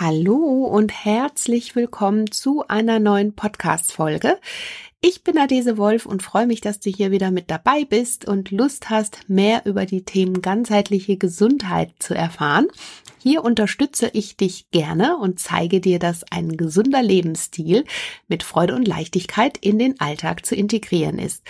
Hallo und herzlich willkommen zu einer neuen Podcast-Folge. Ich bin Adese Wolf und freue mich, dass du hier wieder mit dabei bist und Lust hast, mehr über die Themen ganzheitliche Gesundheit zu erfahren. Hier unterstütze ich dich gerne und zeige dir, dass ein gesunder Lebensstil mit Freude und Leichtigkeit in den Alltag zu integrieren ist.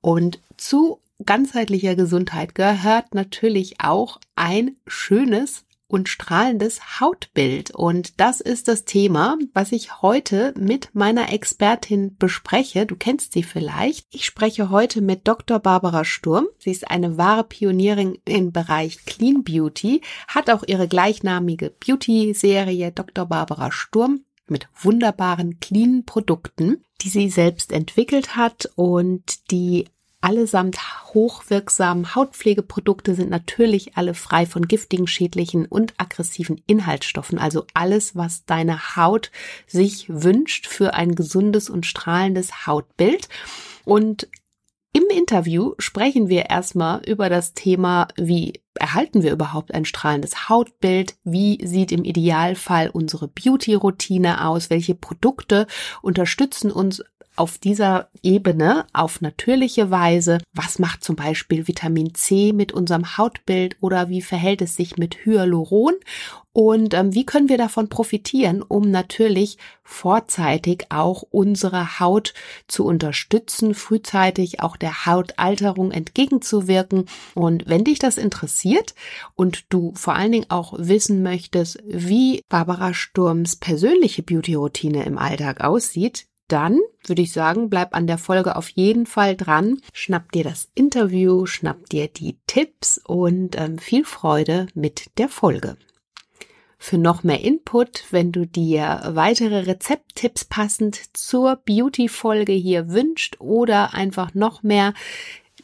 Und zu ganzheitlicher Gesundheit gehört natürlich auch ein schönes und strahlendes Hautbild. Und das ist das Thema, was ich heute mit meiner Expertin bespreche. Du kennst sie vielleicht. Ich spreche heute mit Dr. Barbara Sturm. Sie ist eine wahre Pionierin im Bereich Clean Beauty, hat auch ihre gleichnamige Beauty-Serie Dr. Barbara Sturm mit wunderbaren cleanen Produkten, die sie selbst entwickelt hat und die Allesamt hochwirksamen Hautpflegeprodukte sind natürlich alle frei von giftigen, schädlichen und aggressiven Inhaltsstoffen. Also alles, was deine Haut sich wünscht für ein gesundes und strahlendes Hautbild. Und im Interview sprechen wir erstmal über das Thema, wie erhalten wir überhaupt ein strahlendes Hautbild? Wie sieht im Idealfall unsere Beauty-Routine aus? Welche Produkte unterstützen uns auf dieser Ebene auf natürliche Weise. Was macht zum Beispiel Vitamin C mit unserem Hautbild oder wie verhält es sich mit Hyaluron? Und ähm, wie können wir davon profitieren, um natürlich vorzeitig auch unsere Haut zu unterstützen, frühzeitig auch der Hautalterung entgegenzuwirken. Und wenn dich das interessiert und du vor allen Dingen auch wissen möchtest, wie Barbara Sturms persönliche Beauty-Routine im Alltag aussieht, dann würde ich sagen, bleib an der Folge auf jeden Fall dran. Schnapp dir das Interview, schnapp dir die Tipps und ähm, viel Freude mit der Folge. Für noch mehr Input, wenn du dir weitere Rezepttipps passend zur Beauty-Folge hier wünscht oder einfach noch mehr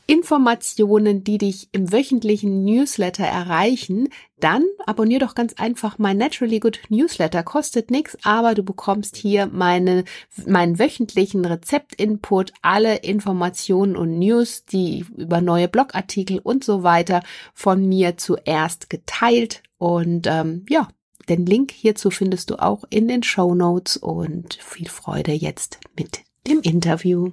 Informationen, die dich im wöchentlichen Newsletter erreichen, dann abonnier doch ganz einfach mein Naturally Good Newsletter. Kostet nichts, aber du bekommst hier meine, meinen wöchentlichen Rezeptinput, alle Informationen und News, die über neue Blogartikel und so weiter von mir zuerst geteilt. Und ähm, ja, den Link hierzu findest du auch in den Show Notes und viel Freude jetzt mit dem Interview.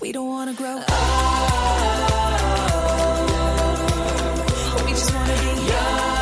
We don't wanna grow young.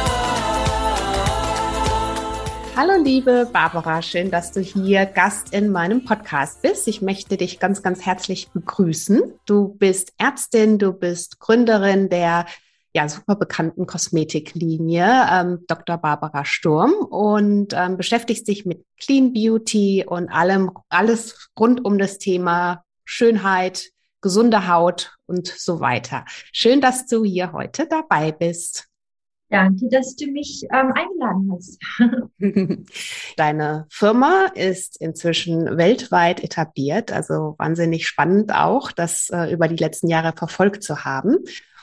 Hallo liebe Barbara, schön, dass du hier Gast in meinem Podcast bist. Ich möchte dich ganz, ganz herzlich begrüßen. Du bist Ärztin, du bist Gründerin der ja, super bekannten Kosmetiklinie ähm, Dr. Barbara Sturm und ähm, beschäftigst dich mit Clean Beauty und allem, alles rund um das Thema Schönheit, gesunde Haut und so weiter. Schön, dass du hier heute dabei bist. Danke, dass du mich ähm, eingeladen hast. Deine Firma ist inzwischen weltweit etabliert, also wahnsinnig spannend auch, das äh, über die letzten Jahre verfolgt zu haben.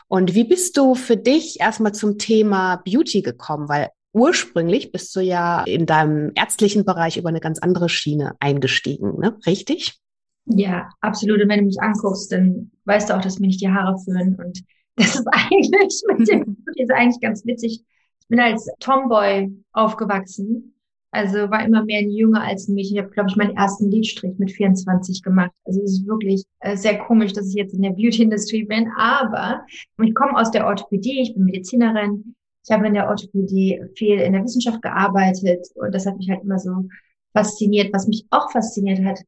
Und wie bist du für dich erstmal zum Thema Beauty gekommen? Weil ursprünglich bist du ja in deinem ärztlichen Bereich über eine ganz andere Schiene eingestiegen, ne? Richtig? Ja, absolut. Und wenn du mich anguckst, dann weißt du auch, dass mir nicht die Haare führen. Und das ist eigentlich mit dem, das ist eigentlich ganz witzig. Ich bin als Tomboy aufgewachsen. Also war immer mehr ein Junge als ein Mädchen. Ich habe, glaube ich, meinen ersten Lidstrich mit 24 gemacht. Also es ist wirklich äh, sehr komisch, dass ich jetzt in der Beauty-Industrie bin. Aber ich komme aus der Orthopädie, ich bin Medizinerin. Ich habe in der Orthopädie viel in der Wissenschaft gearbeitet und das hat mich halt immer so fasziniert. Was mich auch fasziniert hat,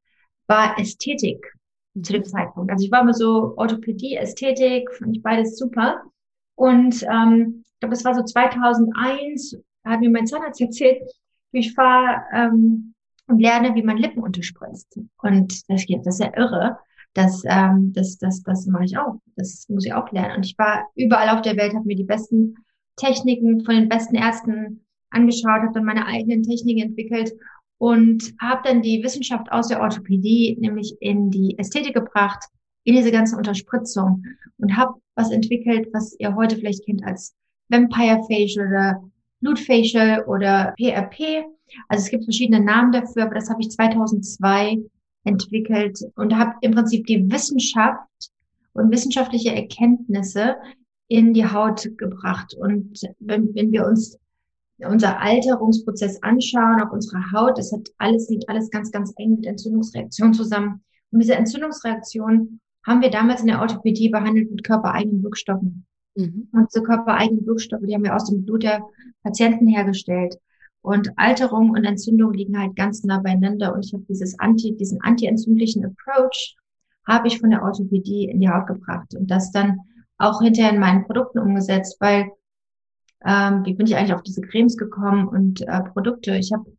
war Ästhetik zu dem Zeitpunkt. Also ich war immer so Orthopädie, Ästhetik, fand ich beides super. Und ähm, ich glaube, das war so 2001, da hat mir mein Zahnarzt erzählt, ich fahre ähm, und lerne, wie man Lippen unterspritzt. Und das, das ist ja irre. Das, ähm, das, das, das mache ich auch. Das muss ich auch lernen. Und ich war überall auf der Welt, habe mir die besten Techniken von den besten Ärzten angeschaut, habe dann meine eigenen Techniken entwickelt und habe dann die Wissenschaft aus der Orthopädie nämlich in die Ästhetik gebracht, in diese ganze Unterspritzung und habe was entwickelt, was ihr heute vielleicht kennt als Vampire Facial oder Blood Facial oder PRP. Also es gibt verschiedene Namen dafür, aber das habe ich 2002 entwickelt und habe im Prinzip die Wissenschaft und wissenschaftliche Erkenntnisse in die Haut gebracht. Und wenn, wenn wir uns unser Alterungsprozess anschauen auf unserer Haut, das hat alles, liegt alles ganz, ganz eng mit Entzündungsreaktionen zusammen. Und diese Entzündungsreaktion haben wir damals in der Orthopädie behandelt mit körpereigenen Wirkstoffen. Mhm. Und diese körpereigenen Wirkstoffe, die haben wir aus dem Blut der Patienten hergestellt. Und Alterung und Entzündung liegen halt ganz nah beieinander. Und ich habe dieses Anti, diesen anti-entzündlichen Approach habe ich von der Orthopädie in die Haut gebracht und das dann auch hinterher in meinen Produkten umgesetzt, weil ähm, wie bin ich eigentlich auf diese Cremes gekommen und äh, Produkte? Ich habe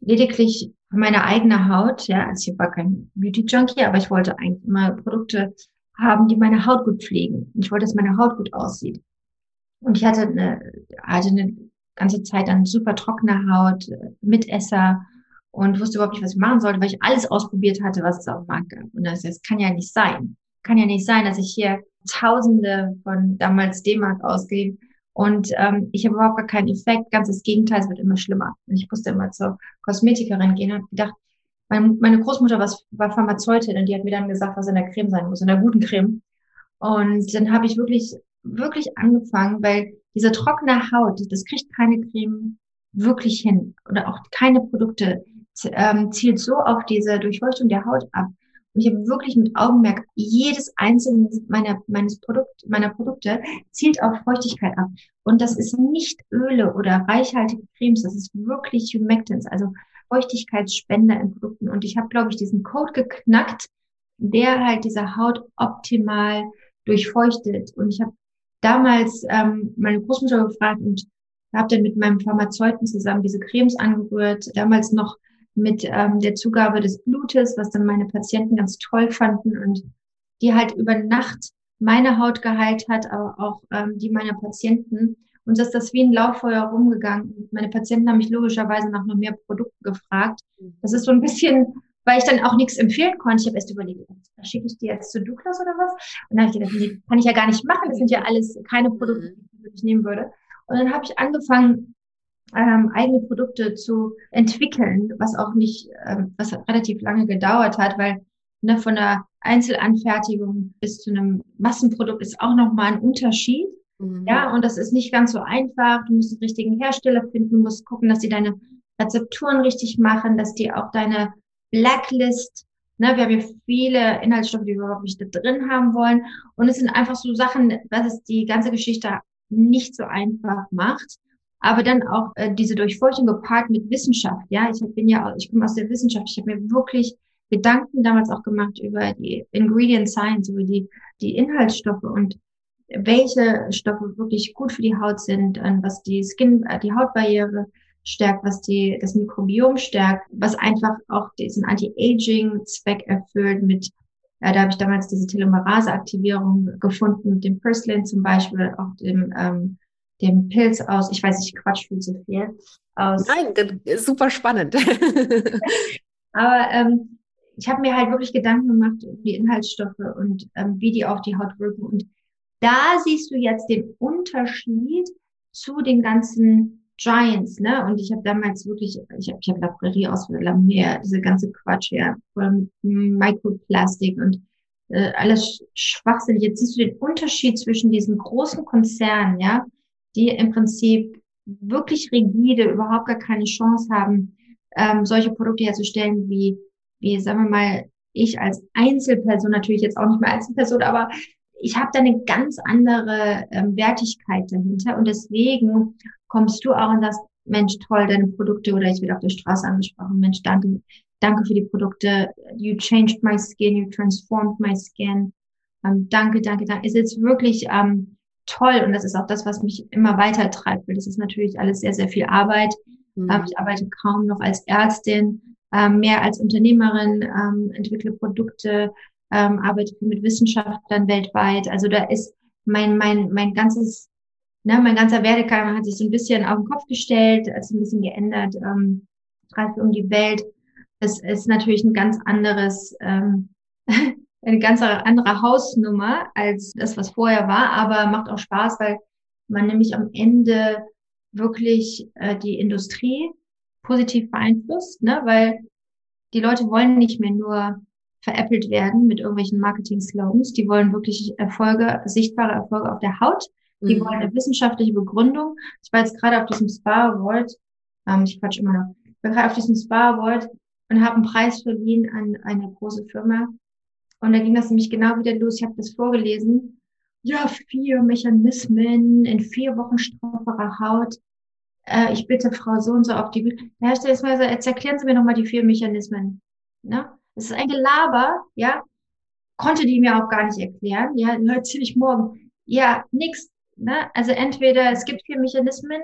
lediglich meine eigene Haut, ja, also ich war kein Beauty-Junkie, aber ich wollte eigentlich immer Produkte haben, die meine Haut gut pflegen. Ich wollte, dass meine Haut gut aussieht. Und ich hatte eine, hatte eine ganze Zeit dann super trockene Haut, äh, mit Esser und wusste überhaupt nicht, was ich machen sollte, weil ich alles ausprobiert hatte, was es auf dem Markt gab. Und das, das kann ja nicht sein. Kann ja nicht sein, dass ich hier Tausende von damals D-Mark ausgebe und ähm, ich habe überhaupt gar keinen Effekt. Ganz das Gegenteil, es wird immer schlimmer. Und ich musste immer zur Kosmetikerin gehen und gedacht, meine, meine Großmutter war, war Pharmazeutin und die hat mir dann gesagt, was in der Creme sein muss, in der guten Creme. Und dann habe ich wirklich, wirklich angefangen, weil diese trockene Haut, das kriegt keine Creme wirklich hin oder auch keine Produkte ähm, zielt so auf diese Durchleuchtung der Haut ab. Und ich habe wirklich mit Augenmerk jedes einzelne meiner, meines Produkt, meiner Produkte zielt auf Feuchtigkeit ab. Und das ist nicht Öle oder reichhaltige Cremes, das ist wirklich Humectants, also Feuchtigkeitsspender in Produkten. Und ich habe, glaube ich, diesen Code geknackt, der halt diese Haut optimal durchfeuchtet. Und ich habe damals ähm, meine Großmutter gefragt und habe dann mit meinem Pharmazeuten zusammen diese Cremes angerührt. Damals noch mit ähm, der Zugabe des Blutes, was dann meine Patienten ganz toll fanden und die halt über Nacht meine Haut geheilt hat, aber auch ähm, die meiner Patienten. Und dass das wie ein Lauffeuer rumgegangen. Meine Patienten haben mich logischerweise nach noch mehr Produkten gefragt. Das ist so ein bisschen, weil ich dann auch nichts empfehlen konnte. Ich habe erst überlegt, schicke ich die jetzt zu Douglas oder was? Und dann habe ich gedacht, nee, kann ich ja gar nicht machen. Das sind ja alles keine Produkte, die ich nehmen würde. Und dann habe ich angefangen, ähm, eigene Produkte zu entwickeln, was auch nicht, ähm, was relativ lange gedauert hat, weil ne, von der Einzelanfertigung bis zu einem Massenprodukt ist auch nochmal ein Unterschied. Mhm. Ja, und das ist nicht ganz so einfach. Du musst den richtigen Hersteller finden, du musst gucken, dass die deine Rezepturen richtig machen, dass die auch deine Blacklist, ne, wir haben ja viele Inhaltsstoffe, die wir überhaupt nicht da drin haben wollen. Und es sind einfach so Sachen, was es die ganze Geschichte nicht so einfach macht aber dann auch äh, diese Durchfeuchtung gepaart mit Wissenschaft. Ja, ich bin ja, ich komme aus der Wissenschaft. Ich habe mir wirklich Gedanken damals auch gemacht über die Ingredient Science, über die die Inhaltsstoffe und welche Stoffe wirklich gut für die Haut sind, und was die Skin, äh, die Hautbarriere stärkt, was die das Mikrobiom stärkt, was einfach auch diesen Anti-Aging-Zweck erfüllt mit ja, da habe ich damals diese Telomerase-Aktivierung gefunden mit dem Purslane zum Beispiel, auch dem ähm, dem Pilz aus, ich weiß, ich quatsch viel zu viel. Aus Nein, das ist super spannend. Aber ähm, ich habe mir halt wirklich Gedanken gemacht über die Inhaltsstoffe und ähm, wie die auf die Haut wirken. Und da siehst du jetzt den Unterschied zu den ganzen Giants, ne? Und ich habe damals wirklich, ich habe ich hab La Prairie aus La Mer, diese ganze Quatsch ja, von Mikroplastik und äh, alles Schwachsinn. Jetzt siehst du den Unterschied zwischen diesen großen Konzernen, ja, die im Prinzip wirklich rigide überhaupt gar keine Chance haben, ähm, solche Produkte herzustellen, wie, wie, sagen wir mal, ich als Einzelperson, natürlich jetzt auch nicht mehr Einzelperson, aber ich habe da eine ganz andere ähm, Wertigkeit dahinter und deswegen kommst du auch und sagst, Mensch, toll, deine Produkte oder ich werde auf der Straße angesprochen, Mensch, danke, danke für die Produkte, you changed my skin, you transformed my skin, ähm, danke, danke, danke. Ist jetzt wirklich ähm, toll und das ist auch das, was mich immer weiter treibt, weil das ist natürlich alles sehr, sehr viel Arbeit. Mhm. Ähm, ich arbeite kaum noch als Ärztin, ähm, mehr als Unternehmerin, ähm, entwickle Produkte, arbeite mit Wissenschaftlern weltweit. Also da ist mein, mein, mein ganzes, ne, mein ganzer Werdegang hat sich so ein bisschen auf den Kopf gestellt, hat sich ein bisschen geändert, ähm, um die Welt. Das ist natürlich ein ganz anderes, ähm, eine ganz andere Hausnummer als das, was vorher war, aber macht auch Spaß, weil man nämlich am Ende wirklich äh, die Industrie positiv beeinflusst, ne? weil die Leute wollen nicht mehr nur veräppelt werden mit irgendwelchen Marketing-Slogans. Die wollen wirklich Erfolge, sichtbare Erfolge auf der Haut. Die mhm. wollen eine wissenschaftliche Begründung. Ich war jetzt gerade auf diesem Spa Award, ähm, ich quatsch immer noch, ich war gerade auf diesem Spa Award und habe einen Preis verliehen an eine große Firma. Und da ging das nämlich genau wieder los. Ich habe das vorgelesen. Ja, vier Mechanismen in vier Wochen strafferer Haut. Äh, ich bitte Frau so und so auf die Bühne. Ja, jetzt, jetzt erklären Sie mir nochmal die vier Mechanismen. Ne? Das ist ein Gelaber, ja. Konnte die mir auch gar nicht erklären. Ja, erzähle ich morgen. Ja, nix. Ne? Also entweder es gibt vier Mechanismen,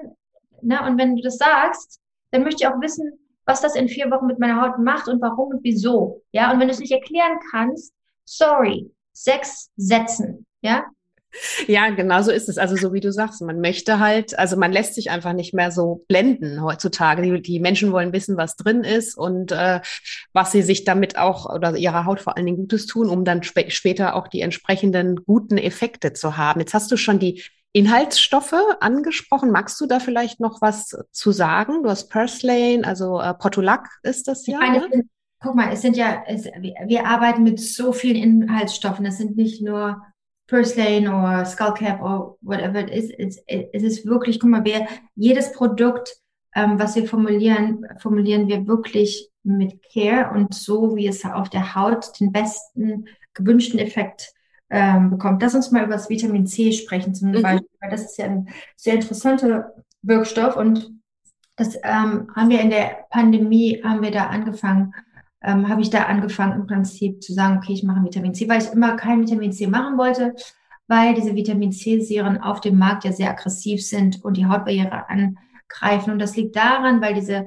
ne? und wenn du das sagst, dann möchte ich auch wissen, was das in vier Wochen mit meiner Haut macht und warum und wieso. Ja, und wenn du es nicht erklären kannst, sorry, sechs Sätzen. Ja, ja, genau so ist es. Also so wie du sagst, man möchte halt, also man lässt sich einfach nicht mehr so blenden heutzutage. Die, die Menschen wollen wissen, was drin ist und äh, was sie sich damit auch oder ihrer Haut vor allen Dingen Gutes tun, um dann sp später auch die entsprechenden guten Effekte zu haben. Jetzt hast du schon die Inhaltsstoffe angesprochen. Magst du da vielleicht noch was zu sagen? Du hast Purslane, also äh, Portulac ist das ja. Meine, ne? Guck mal, es sind ja, es, wir arbeiten mit so vielen Inhaltsstoffen. Es sind nicht nur Purslane oder Skullcap oder whatever it is. Es, es ist wirklich, guck mal, wir, jedes Produkt, ähm, was wir formulieren, formulieren wir wirklich mit Care und so, wie es auf der Haut den besten gewünschten Effekt ähm, bekommt. Lass uns mal über das Vitamin C sprechen zum mhm. Beispiel, weil das ist ja ein sehr interessanter Wirkstoff und das ähm, haben wir in der Pandemie, haben wir da angefangen, ähm, habe ich da angefangen im Prinzip zu sagen, okay, ich mache Vitamin C, weil ich immer kein Vitamin C machen wollte, weil diese Vitamin C-Serien auf dem Markt ja sehr aggressiv sind und die Hautbarriere angreifen. Und das liegt daran, weil diese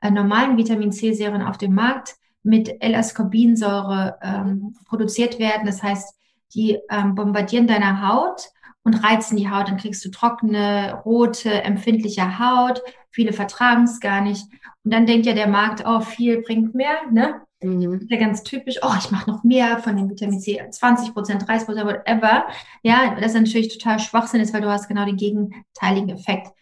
äh, normalen Vitamin C-Serien auf dem Markt mit L-Ascorbinsäure ähm, produziert werden. Das heißt, die ähm, bombardieren deine Haut und reizen die Haut. Dann kriegst du trockene, rote, empfindliche Haut. Viele vertragen es gar nicht. Und dann denkt ja der Markt, oh, viel bringt mehr, ne? Mhm. Das ist ja ganz typisch, oh, ich mache noch mehr von dem Vitamin C, 20 Prozent, 30 Prozent, whatever. Ja, das ist natürlich total Schwachsinn ist, weil du hast genau den gegenteiligen Effekt.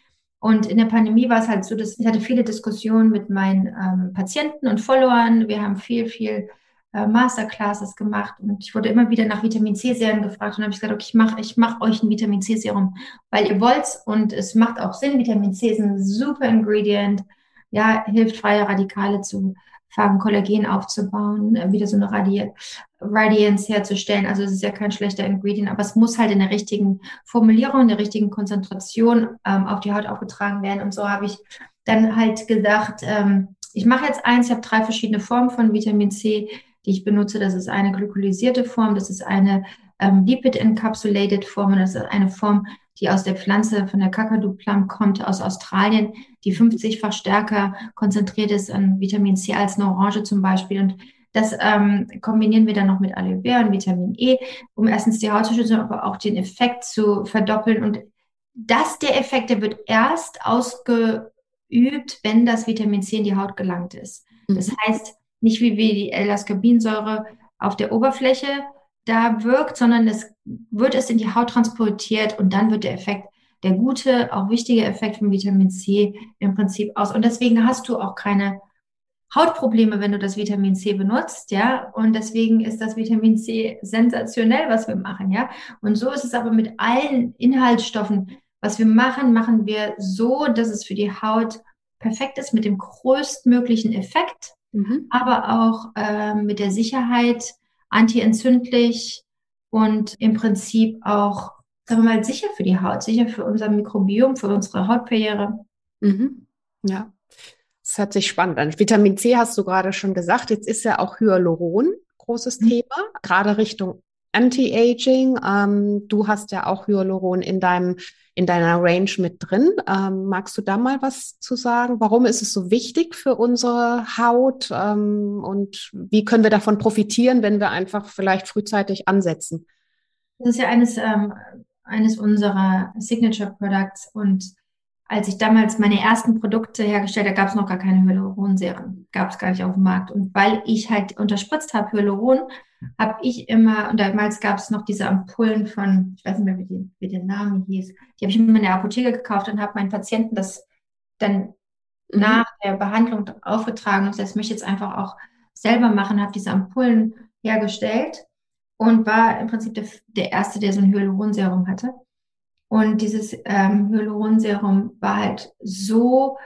Und in der Pandemie war es halt so, dass ich hatte viele Diskussionen mit meinen ähm, Patienten und Followern. Wir haben viel, viel äh, Masterclasses gemacht und ich wurde immer wieder nach Vitamin C-Serien gefragt und habe ich gesagt, okay, ich mache ich mach euch ein Vitamin C-Serum, weil ihr wollt's und es macht auch Sinn. Vitamin C ist ein super Ingredient, ja, hilft freie Radikale zu fangen, Kollagen aufzubauen, äh, wieder so eine Radi Radiance herzustellen. Also es ist ja kein schlechter Ingredient, aber es muss halt in der richtigen Formulierung, in der richtigen Konzentration ähm, auf die Haut aufgetragen werden. Und so habe ich dann halt gedacht, ähm, ich mache jetzt eins, ich habe drei verschiedene Formen von Vitamin C die ich benutze. Das ist eine glykolysierte Form, das ist eine ähm, Lipid-Encapsulated Form und das ist eine Form, die aus der Pflanze von der Kakadu Plum kommt, aus Australien, die 50-fach stärker konzentriert ist an Vitamin C als eine Orange zum Beispiel. Und das ähm, kombinieren wir dann noch mit Aloe Vera und Vitamin E, um erstens die Haut zu schützen, aber auch den Effekt zu verdoppeln. Und das, der Effekt, der wird erst ausgeübt, wenn das Vitamin C in die Haut gelangt ist. Das mhm. heißt, nicht wie, wie die L-Ascorbinsäure auf der Oberfläche da wirkt, sondern es wird es in die Haut transportiert und dann wird der Effekt, der gute, auch wichtige Effekt von Vitamin C im Prinzip aus. Und deswegen hast du auch keine Hautprobleme, wenn du das Vitamin C benutzt, ja. Und deswegen ist das Vitamin C sensationell, was wir machen, ja. Und so ist es aber mit allen Inhaltsstoffen. Was wir machen, machen wir so, dass es für die Haut perfekt ist mit dem größtmöglichen Effekt mhm. aber auch äh, mit der Sicherheit antientzündlich und im Prinzip auch, sagen wir mal, sicher für die Haut, sicher für unser Mikrobiom, für unsere Hautbarriere. Mhm. Ja, das hört sich spannend an. Vitamin C hast du gerade schon gesagt. Jetzt ist ja auch Hyaluron großes mhm. Thema, gerade Richtung Anti-Aging. Ähm, du hast ja auch Hyaluron in deinem in deiner Range mit drin. Ähm, magst du da mal was zu sagen? Warum ist es so wichtig für unsere Haut ähm, und wie können wir davon profitieren, wenn wir einfach vielleicht frühzeitig ansetzen? Das ist ja eines, ähm, eines unserer Signature Products und als ich damals meine ersten Produkte hergestellt habe, gab es noch gar keine Hyaluronserien. Gab es gar nicht auf dem Markt. Und weil ich halt unterspritzt habe Hyaluron, habe ich immer, und damals gab es noch diese Ampullen von, ich weiß nicht mehr, wie, die, der Name hieß, die habe ich immer in der Apotheke gekauft und habe meinen Patienten das dann mhm. nach der Behandlung aufgetragen und das möchte ich jetzt einfach auch selber machen, habe diese Ampullen hergestellt und war im Prinzip der, der Erste, der so ein Hyaluronserum hatte. Und dieses ähm, Hyaluronserum war halt so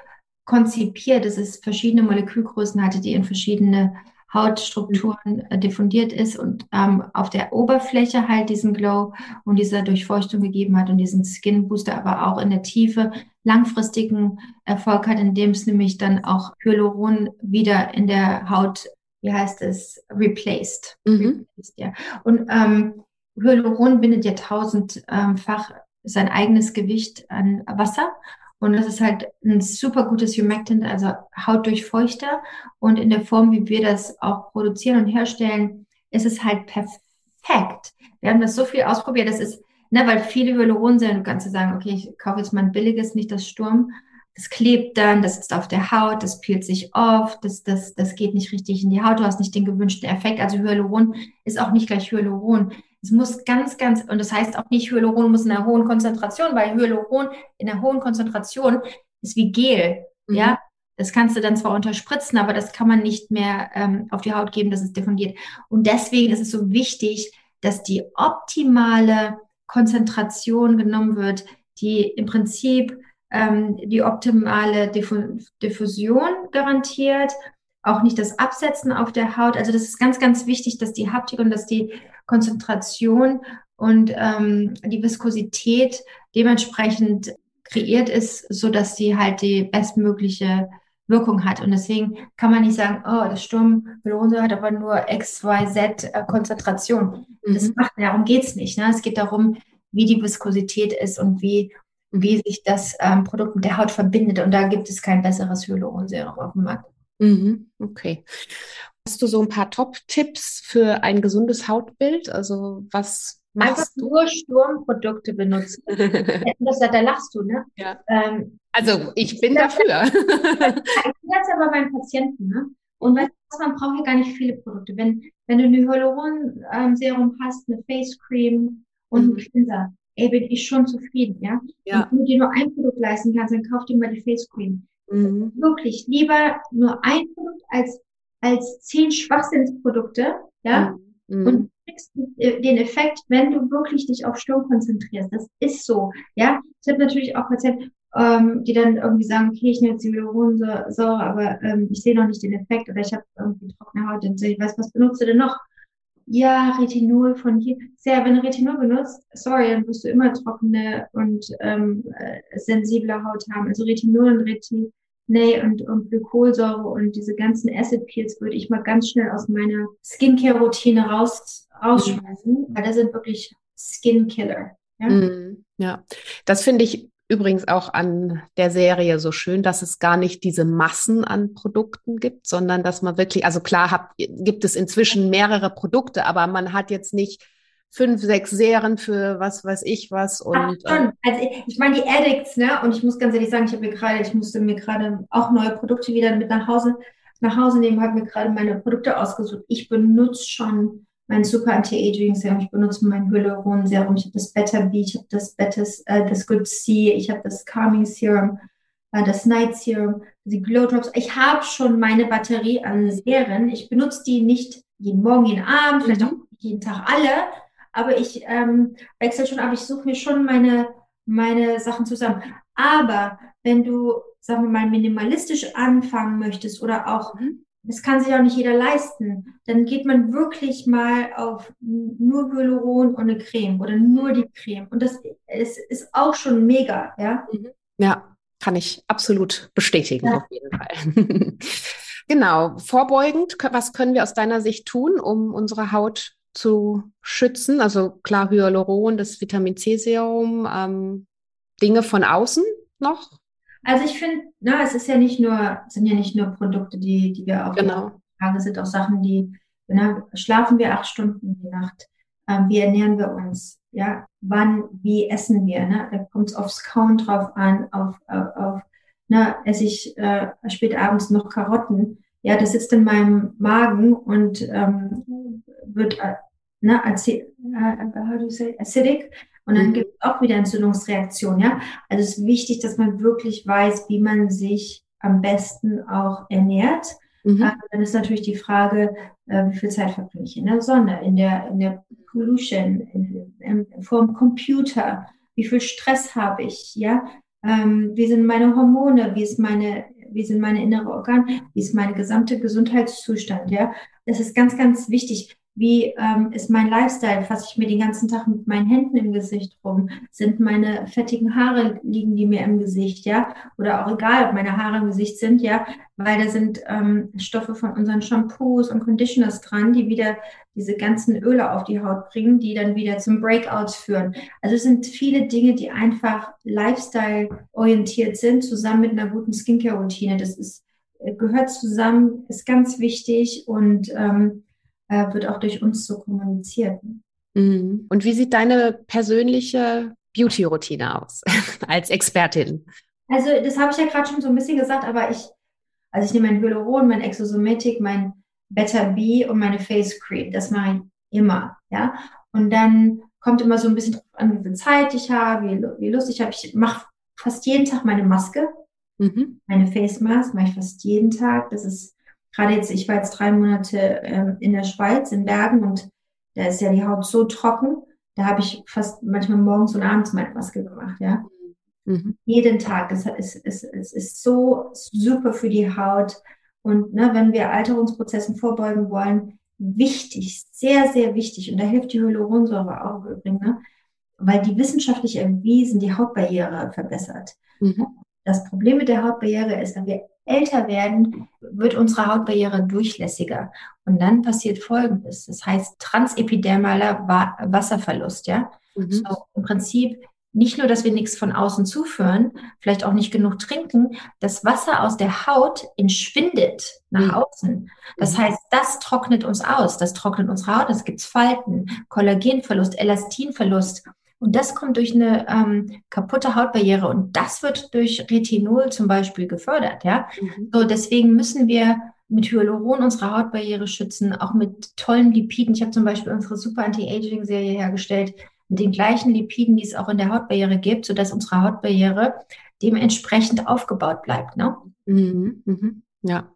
konzipiert, dass es verschiedene Molekülgrößen hatte, die in verschiedene Hautstrukturen äh, diffundiert ist und ähm, auf der Oberfläche halt diesen Glow und diese Durchfeuchtung gegeben hat und diesen Skin Booster, aber auch in der Tiefe langfristigen Erfolg hat, indem es nämlich dann auch Hyaluron wieder in der Haut, wie heißt es, replaced. Mhm. replaced ja. Und ähm, Hyaluron bindet ja tausendfach sein eigenes Gewicht an Wasser. Und das ist halt ein super gutes Humectant, also Hautdurchfeuchter. Und in der Form, wie wir das auch produzieren und herstellen, ist es halt perfekt. Wir haben das so viel ausprobiert. Das ist, ne, weil viele Hyaluron sind, du kannst sagen, okay, ich kaufe jetzt mal ein billiges, nicht das Sturm. Das klebt dann, das sitzt auf der Haut, das peelt sich oft, das, das, das geht nicht richtig in die Haut, du hast nicht den gewünschten Effekt. Also Hyaluron ist auch nicht gleich Hyaluron. Es muss ganz, ganz, und das heißt auch nicht, Hyaluron muss in einer hohen Konzentration, weil Hyaluron in einer hohen Konzentration ist wie Gel. Mhm. Ja, das kannst du dann zwar unterspritzen, aber das kann man nicht mehr ähm, auf die Haut geben, das ist diffundiert. Und deswegen ist es so wichtig, dass die optimale Konzentration genommen wird, die im Prinzip ähm, die optimale Diffusion garantiert auch nicht das Absetzen auf der Haut. Also das ist ganz, ganz wichtig, dass die Haptik und dass die Konzentration und ähm, die Viskosität dementsprechend kreiert ist, so dass sie halt die bestmögliche Wirkung hat. Und deswegen kann man nicht sagen, oh, das Sturmmelone hat aber nur X, Y, Z äh, Konzentration. Mhm. Das macht, darum geht's nicht. Ne? Es geht darum, wie die Viskosität ist und wie, wie sich das ähm, Produkt mit der Haut verbindet. Und da gibt es kein besseres Hyaluronserum auf dem Markt. Mhm, okay. Hast du so ein paar Top-Tipps für ein gesundes Hautbild? Also was machst Einfach du? nur Sturmprodukte benutzen. das, da lachst du, ne? Ja. Ähm, also ich bin das, dafür. ich das aber beim Patienten, ne? Und weißt du, man braucht ja gar nicht viele Produkte. Wenn, wenn du ein Hyaluron-Serum hast, eine Face Cream und mhm. einen Cleanser, ey, bin ich schon zufrieden, ja? ja. Und wenn du dir nur ein Produkt leisten kannst, dann kauf dir mal die Face Cream. Mhm. Wirklich lieber nur ein Produkt als, als zehn Schwachsinnsprodukte, ja. Mhm. Und du kriegst den Effekt, wenn du wirklich dich auf Sturm konzentrierst. Das ist so, ja. Ich habe natürlich auch Patienten, ähm, die dann irgendwie sagen, okay, ich nehme jetzt die Hyaluronsäure, aber ähm, ich sehe noch nicht den Effekt oder ich habe irgendwie trockene Haut und ich weiß, was benutzt du denn noch? Ja, Retinol von hier. Sehr, wenn du Retinol benutzt, sorry, dann wirst du immer trockene und ähm, äh, sensible Haut haben. Also Retinol und Retinol Nee, und, und Glykolsäure und diese ganzen Acid Peels würde ich mal ganz schnell aus meiner Skincare-Routine raus, rausschmeißen, mhm. weil das sind wirklich Skinkiller. Ja? Mhm, ja, das finde ich übrigens auch an der Serie so schön, dass es gar nicht diese Massen an Produkten gibt, sondern dass man wirklich, also klar hat, gibt es inzwischen mehrere Produkte, aber man hat jetzt nicht fünf, sechs Serien für was weiß ich was. Und, Ach, schon. Äh, also ich, ich meine die Addicts, ne? Und ich muss ganz ehrlich sagen, ich habe mir gerade, ich musste mir gerade auch neue Produkte wieder mit nach Hause, nach Hause nehmen, habe mir gerade meine Produkte ausgesucht. Ich benutze schon mein Super Anti-Aging Serum, ich benutze mein Hyaluron Serum, ich habe das Better B, ich habe das Better, äh, das Good C, ich habe das Calming Serum, äh, das Night Serum, die Glow Drops. Ich habe schon meine Batterie an Serien. Ich benutze die nicht jeden Morgen, jeden Abend, vielleicht auch jeden Tag alle, aber ich ähm, wechsle schon ab, ich suche mir schon meine, meine Sachen zusammen. Aber wenn du, sagen wir mal, minimalistisch anfangen möchtest oder auch, mhm. das kann sich auch nicht jeder leisten, dann geht man wirklich mal auf nur Hyaluron und eine Creme oder nur die Creme. Und das ist, ist auch schon mega, ja. Mhm. Ja, kann ich absolut bestätigen, ja. auf jeden Fall. genau, vorbeugend, was können wir aus deiner Sicht tun, um unsere Haut zu schützen. Also klar, Hyaluron, das Vitamin C-Serum, ähm, Dinge von außen noch? Also ich finde, na, es ist ja nicht nur, sind ja nicht nur Produkte, die, die wir auf genau. Tage sind auch Sachen, die, na, schlafen wir acht Stunden die Nacht, ähm, wie ernähren wir uns, ja, wann, wie essen wir, ne? Da kommt es aufs Kauen drauf an, auf, auf, auf na, esse ich äh, spät abends noch Karotten, ja, das sitzt in meinem Magen und ähm, wird äh, ne, aci äh, acidic und dann mhm. gibt es auch wieder Entzündungsreaktionen, ja. Also es ist wichtig, dass man wirklich weiß, wie man sich am besten auch ernährt. Mhm. Äh, dann ist natürlich die Frage, äh, wie viel Zeit verbringe ich in der Sonne, in der, in der Pollution, in, in, vor dem Computer, wie viel Stress habe ich, ja, ähm, wie sind meine Hormone, wie ist meine, wie sind meine innere Organe, wie ist mein gesamter Gesundheitszustand, ja. Das ist ganz, ganz wichtig. Wie ähm, ist mein Lifestyle? Fasse ich mir den ganzen Tag mit meinen Händen im Gesicht rum? Sind meine fettigen Haare, liegen die mir im Gesicht, ja? Oder auch egal, ob meine Haare im Gesicht sind, ja? Weil da sind ähm, Stoffe von unseren Shampoos und Conditioners dran, die wieder diese ganzen Öle auf die Haut bringen, die dann wieder zum Breakouts führen. Also es sind viele Dinge, die einfach Lifestyle-orientiert sind, zusammen mit einer guten Skincare-Routine. Das ist, äh, gehört zusammen, ist ganz wichtig und ähm, äh, wird auch durch uns so kommuniziert. Mhm. Und wie sieht deine persönliche Beauty-Routine aus als Expertin? Also das habe ich ja gerade schon so ein bisschen gesagt, aber ich, also ich nehme mein Hyaluron, mein Exosomatic, mein Better B und meine Face Cream. Das mache ich immer, ja. Und dann kommt immer so ein bisschen drauf an, wie viel Zeit ich habe, wie, wie Lust ich habe. Ich mache fast jeden Tag meine Maske, mhm. meine Face Mask mache ich fast jeden Tag. Das ist gerade jetzt, ich war jetzt drei Monate ähm, in der Schweiz, in Bergen und da ist ja die Haut so trocken, da habe ich fast manchmal morgens und abends meine Maske gemacht, ja. Mhm. Jeden Tag. Es ist, ist, ist, ist so super für die Haut. Und ne, wenn wir Alterungsprozessen vorbeugen wollen, wichtig, sehr, sehr wichtig. Und da hilft die Hyaluronsäure auch übrigens, ne? weil die wissenschaftlich erwiesen die Hautbarriere verbessert. Mhm. Das Problem mit der Hautbarriere ist, wenn wir älter werden, wird unsere Hautbarriere durchlässiger. Und dann passiert Folgendes. Das heißt transepidermaler Wasserverlust, ja. Mhm. So, Im Prinzip nicht nur, dass wir nichts von außen zuführen, vielleicht auch nicht genug trinken, das Wasser aus der Haut entschwindet nach mhm. außen. Das mhm. heißt, das trocknet uns aus, das trocknet unsere Haut, es gibt Falten, Kollagenverlust, Elastinverlust. Und das kommt durch eine ähm, kaputte Hautbarriere und das wird durch Retinol zum Beispiel gefördert. Ja? Mhm. So, deswegen müssen wir mit Hyaluron unsere Hautbarriere schützen, auch mit tollen Lipiden. Ich habe zum Beispiel unsere Super Anti-Aging-Serie hergestellt mit den gleichen Lipiden, die es auch in der Hautbarriere gibt, sodass unsere Hautbarriere dementsprechend aufgebaut bleibt. Ne? Mhm. Mhm. Ja.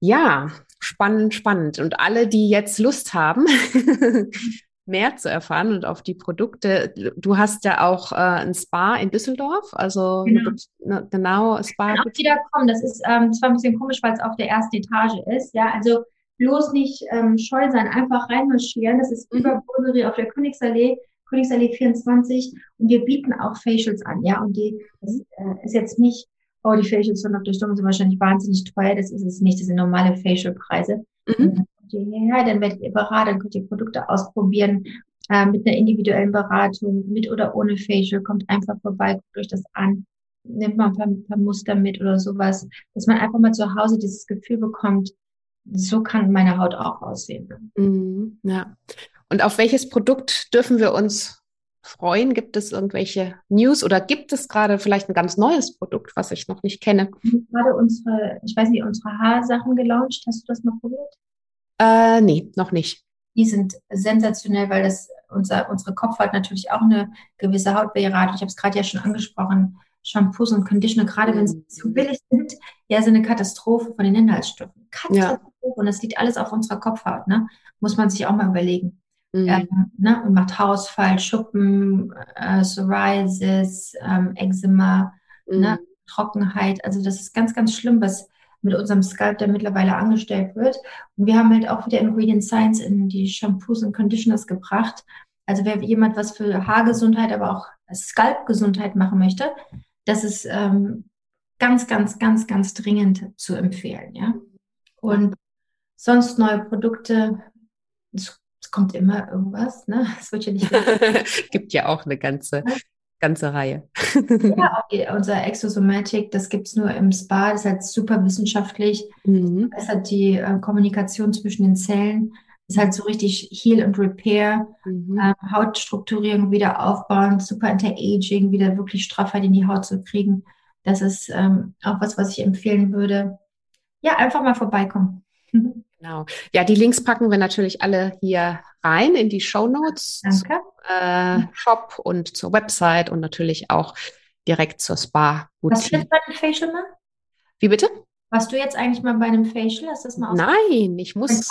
Ja, spannend, spannend. Und alle, die jetzt Lust haben, mehr zu erfahren und auf die Produkte. Du hast ja auch äh, ein Spa in Düsseldorf, also genau, eine, genau Spa. Kann auch wieder kommen. Das ist ähm, zwar ein bisschen komisch, weil es auf der ersten Etage ist. Ja, also bloß nicht ähm, scheu sein, einfach reinmarschieren. Das ist mhm. über Burgerie auf der Königsallee. Königsallee 24 und wir bieten auch Facials an, ja, und die, das äh, ist jetzt nicht, oh, die Facials von Dr. Stumm sind wahrscheinlich wahnsinnig teuer, das ist es nicht, das sind normale Facial-Preise. Mhm ihr hierher, dann werdet ihr beraten, dann könnt ihr Produkte ausprobieren äh, mit einer individuellen Beratung, mit oder ohne Facial, kommt einfach vorbei, guckt euch das an, nimmt mal ein paar, ein paar Muster mit oder sowas, dass man einfach mal zu Hause dieses Gefühl bekommt, so kann meine Haut auch aussehen. Mhm, ja. Und auf welches Produkt dürfen wir uns freuen? Gibt es irgendwelche News oder gibt es gerade vielleicht ein ganz neues Produkt, was ich noch nicht kenne? Gerade unsere, ich weiß nicht, unsere Haarsachen gelauncht. Hast du das mal probiert? Äh, nee, noch nicht. Die sind sensationell, weil das unser, unsere Kopfhaut natürlich auch eine gewisse hat. Ich habe es gerade ja schon angesprochen. Shampoos und Conditioner, gerade wenn sie mhm. zu billig sind, ja, sind eine Katastrophe von den Inhaltsstoffen. Katastrophe. Ja. Und das liegt alles auf unserer Kopfhaut, ne? Muss man sich auch mal überlegen. Mhm. Ähm, ne? Und macht Haarausfall, Schuppen, äh, Psoriasis, ähm, Eczema, ne? mhm. ne? Trockenheit. Also das ist ganz, ganz schlimm, was mit unserem Scalp, der mittlerweile angestellt wird. Und wir haben halt auch wieder Ingredient Science in die Shampoos und Conditioners gebracht. Also wer jemand was für Haargesundheit, aber auch Scalp-Gesundheit machen möchte, das ist ähm, ganz, ganz, ganz, ganz dringend zu empfehlen. Ja? Und sonst neue Produkte, es, es kommt immer irgendwas. Ne? Es wird ja nicht. Gibt ja auch eine ganze ganze Reihe. ja, okay. unser Exosomatic, das gibt es nur im Spa, das ist halt super wissenschaftlich. Mhm. Es hat die äh, Kommunikation zwischen den Zellen. Das ist halt so richtig Heal and Repair, mhm. ähm, Hautstrukturierung wieder aufbauen, super Anti-Aging, wieder wirklich Straffheit in die Haut zu kriegen. Das ist ähm, auch was, was ich empfehlen würde. Ja, einfach mal vorbeikommen. Genau. Ja, die Links packen wir natürlich alle hier rein in die Show Notes. Danke. Zum, äh, Shop und zur Website und natürlich auch direkt zur Spa. Was du jetzt bei dem Facial mal? Wie bitte? Warst du jetzt eigentlich mal bei einem Facial? Hast das mal Nein, ich muss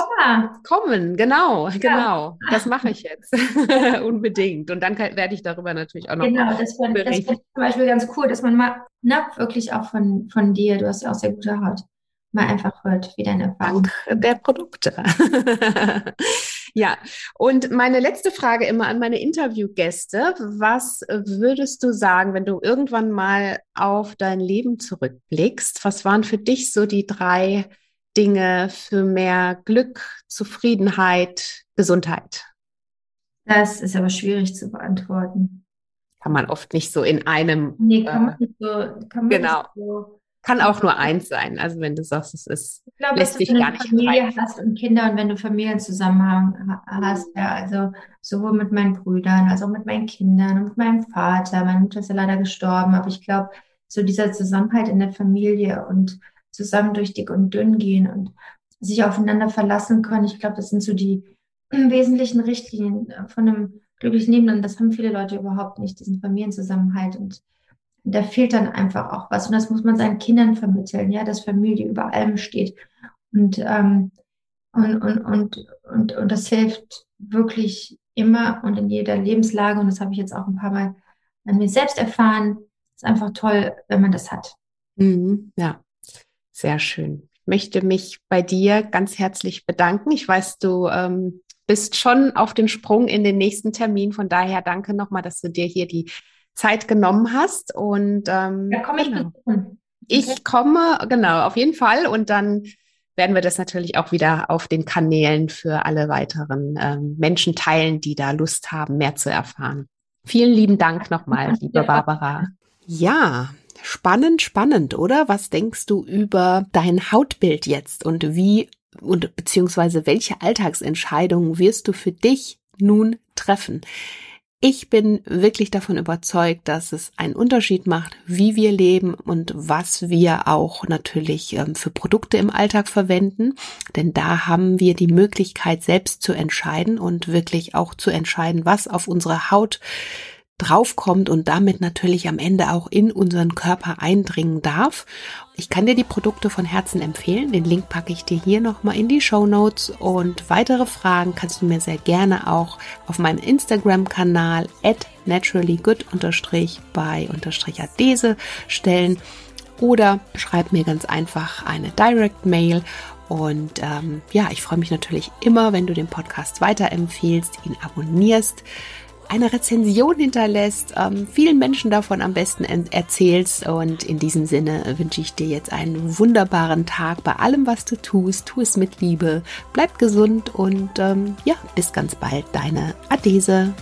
kommen. Genau, ja. genau. Das mache ich jetzt. Unbedingt. Und dann werde ich darüber natürlich auch noch Genau, das wäre wär zum Beispiel ganz cool, dass man mal, na, wirklich auch von, von dir, du hast ja auch sehr gute Haut, mal einfach hört, wie deine Erfahrung der Produkte. ja, und meine letzte Frage immer an meine Interviewgäste. Was würdest du sagen, wenn du irgendwann mal auf dein Leben zurückblickst? Was waren für dich so die drei Dinge für mehr Glück, Zufriedenheit, Gesundheit? Das ist aber schwierig zu beantworten. Kann man oft nicht so in einem. Nee, kann man äh, nicht so. Kann man genau. Nicht so kann auch nur eins sein. Also wenn du sagst, es ist, ich glaube, lässt sich gar nicht Familie entscheiden. hast und Kinder und wenn du Familienzusammenhang hast, ja, also sowohl mit meinen Brüdern als auch mit meinen Kindern und mit meinem Vater. Meine Mutter ist ja leider gestorben, aber ich glaube, so dieser Zusammenhalt in der Familie und zusammen durch dick und dünn gehen und sich aufeinander verlassen können, ich glaube, das sind so die wesentlichen Richtlinien von einem glücklichen Leben und das haben viele Leute überhaupt nicht, diesen Familienzusammenhalt und da fehlt dann einfach auch was. Und das muss man seinen Kindern vermitteln, ja, dass Familie über allem steht. Und, ähm, und, und, und, und, und das hilft wirklich immer und in jeder Lebenslage. Und das habe ich jetzt auch ein paar Mal an mir selbst erfahren. Es ist einfach toll, wenn man das hat. Mhm, ja, sehr schön. Ich möchte mich bei dir ganz herzlich bedanken. Ich weiß, du ähm, bist schon auf den Sprung in den nächsten Termin. Von daher danke nochmal, dass du dir hier die Zeit genommen hast. Und ähm, da komme ich genau. Ich komme, genau, auf jeden Fall. Und dann werden wir das natürlich auch wieder auf den Kanälen für alle weiteren ähm, Menschen teilen, die da Lust haben, mehr zu erfahren. Vielen lieben Dank nochmal, liebe Barbara. Ja, spannend, spannend, oder? Was denkst du über dein Hautbild jetzt und wie und beziehungsweise welche Alltagsentscheidungen wirst du für dich nun treffen? Ich bin wirklich davon überzeugt, dass es einen Unterschied macht, wie wir leben und was wir auch natürlich ähm, für Produkte im Alltag verwenden. Denn da haben wir die Möglichkeit, selbst zu entscheiden und wirklich auch zu entscheiden, was auf unsere Haut draufkommt und damit natürlich am Ende auch in unseren Körper eindringen darf. Ich kann dir die Produkte von Herzen empfehlen. Den Link packe ich dir hier nochmal in die Show Notes und weitere Fragen kannst du mir sehr gerne auch auf meinem Instagram-Kanal at naturallygood bei adese stellen oder schreib mir ganz einfach eine Direct Mail und ähm, ja, ich freue mich natürlich immer, wenn du den Podcast weiterempfehlst, ihn abonnierst eine Rezension hinterlässt, ähm, vielen Menschen davon am besten erzählst. Und in diesem Sinne wünsche ich dir jetzt einen wunderbaren Tag bei allem, was du tust. Tu es mit Liebe, bleib gesund und ähm, ja, bis ganz bald, deine Adese.